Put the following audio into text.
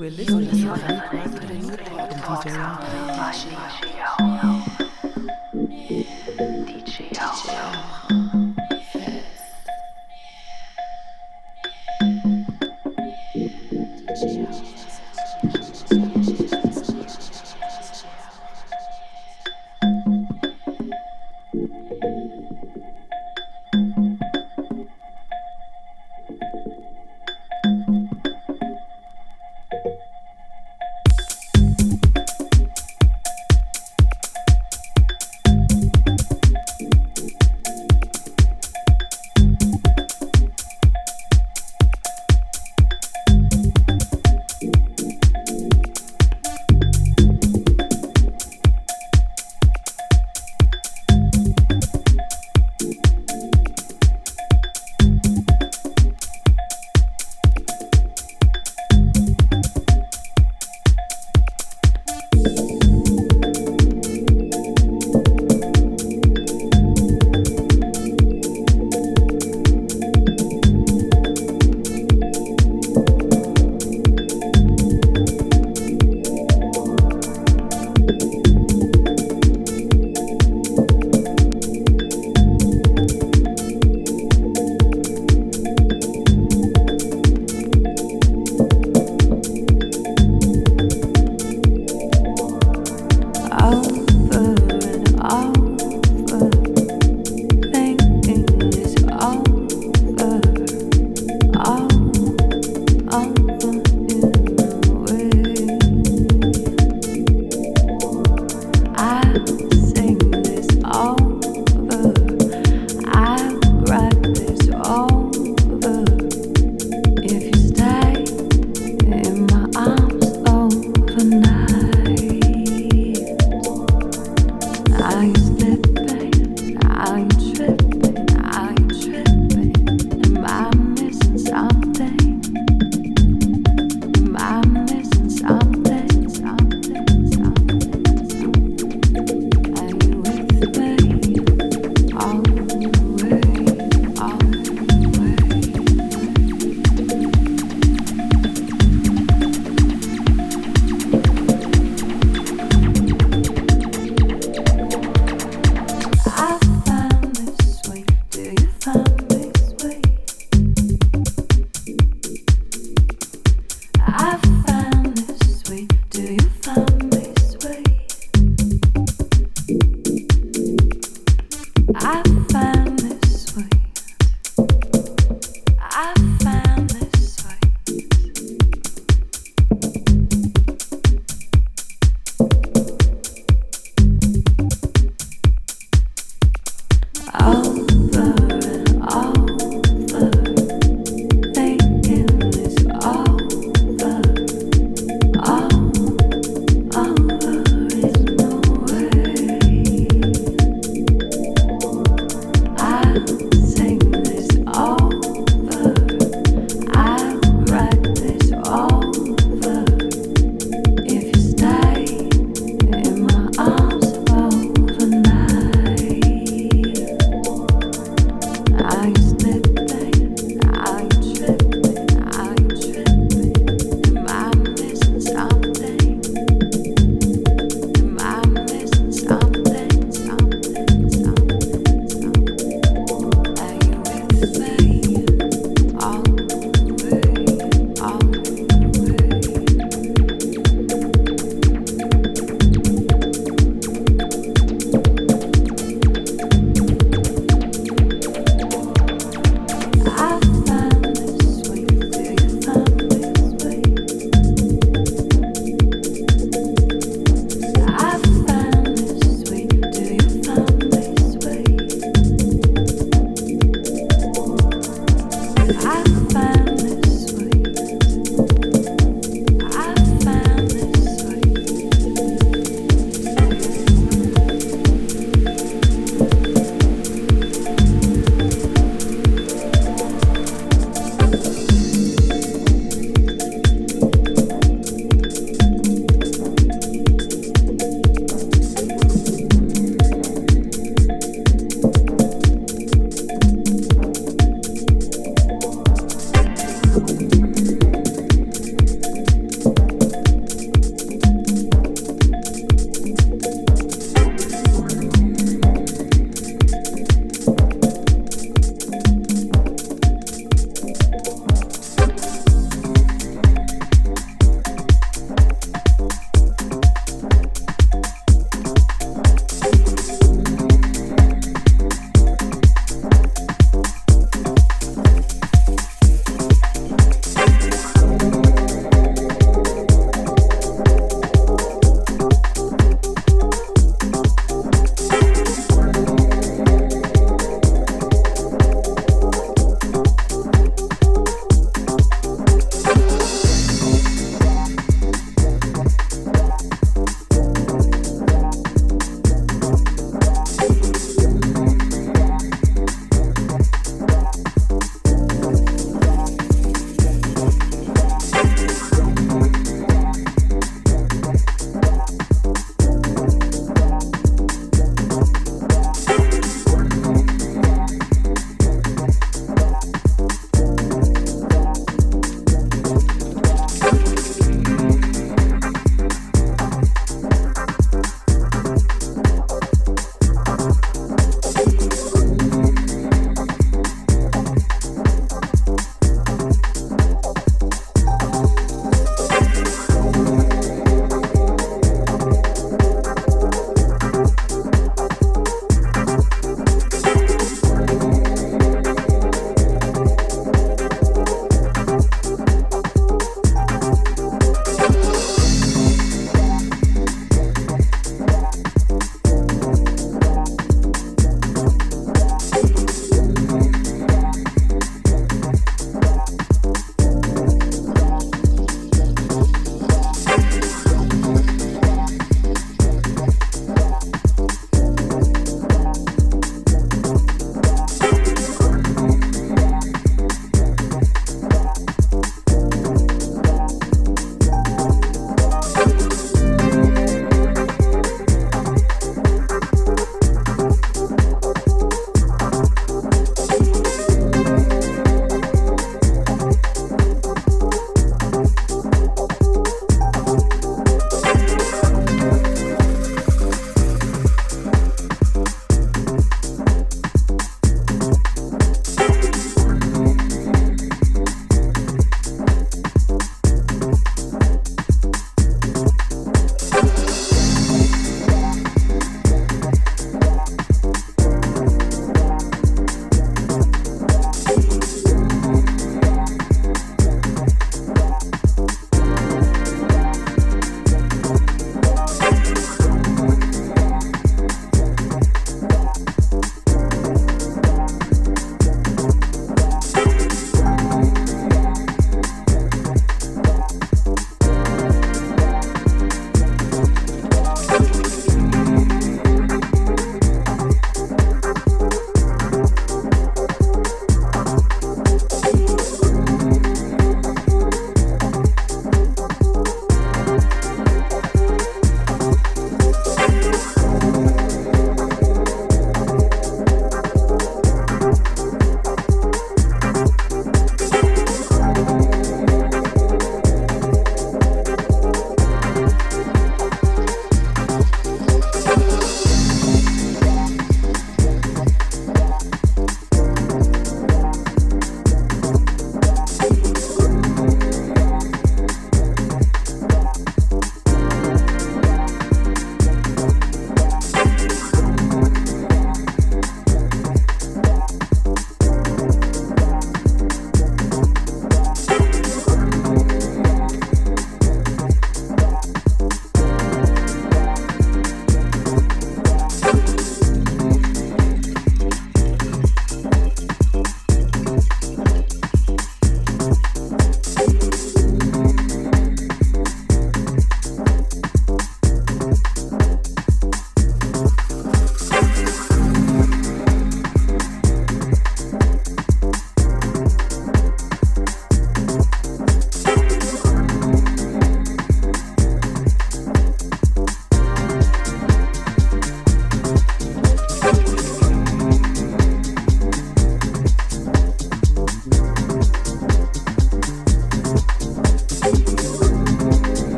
We're listening to DJ